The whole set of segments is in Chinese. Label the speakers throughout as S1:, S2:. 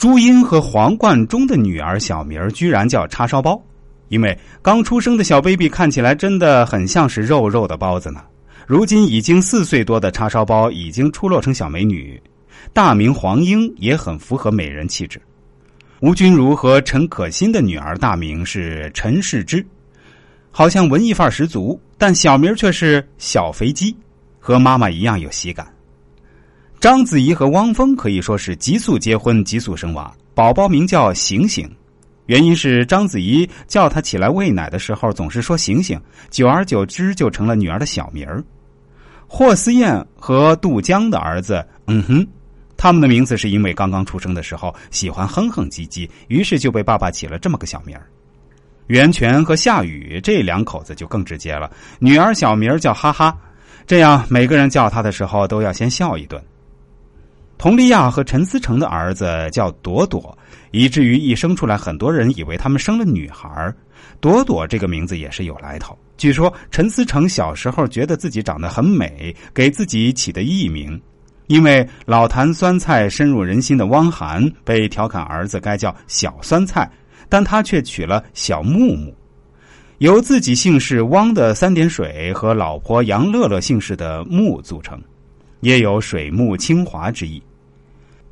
S1: 朱茵和黄贯中的女儿小名居然叫叉烧包，因为刚出生的小 baby 看起来真的很像是肉肉的包子呢。如今已经四岁多的叉烧包已经出落成小美女，大名黄英也很符合美人气质。吴君如和陈可辛的女儿大名是陈世之，好像文艺范儿十足，但小名却是小肥鸡，和妈妈一样有喜感。章子怡和汪峰可以说是急速结婚、急速生娃，宝宝名叫醒醒，原因是章子怡叫他起来喂奶的时候总是说醒醒，久而久之就成了女儿的小名儿。霍思燕和杜江的儿子，嗯哼。他们的名字是因为刚刚出生的时候喜欢哼哼唧唧，于是就被爸爸起了这么个小名儿。袁泉和夏雨这两口子就更直接了，女儿小名叫哈哈，这样每个人叫他的时候都要先笑一顿。佟丽娅和陈思诚的儿子叫朵朵，以至于一生出来，很多人以为他们生了女孩朵朵这个名字也是有来头，据说陈思诚小时候觉得自己长得很美，给自己起的艺名。因为老坛酸菜深入人心的汪涵被调侃儿子该叫小酸菜，但他却取了小木木，由自己姓氏汪的三点水和老婆杨乐乐姓氏的木组成，也有水木清华之意。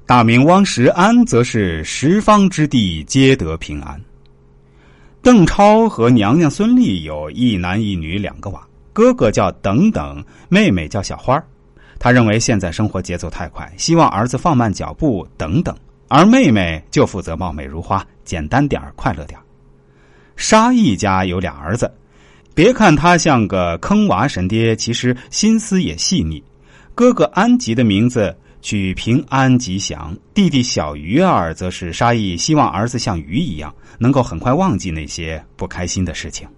S1: 大明汪石安则是十方之地皆得平安。邓超和娘娘孙俪有一男一女两个娃，哥哥叫等等，妹妹叫小花儿。他认为现在生活节奏太快，希望儿子放慢脚步等等，而妹妹就负责貌美如花，简单点快乐点沙溢家有俩儿子，别看他像个坑娃神爹，其实心思也细腻。哥哥安吉的名字取平安吉祥，弟弟小鱼儿则是沙溢希望儿子像鱼一样，能够很快忘记那些不开心的事情。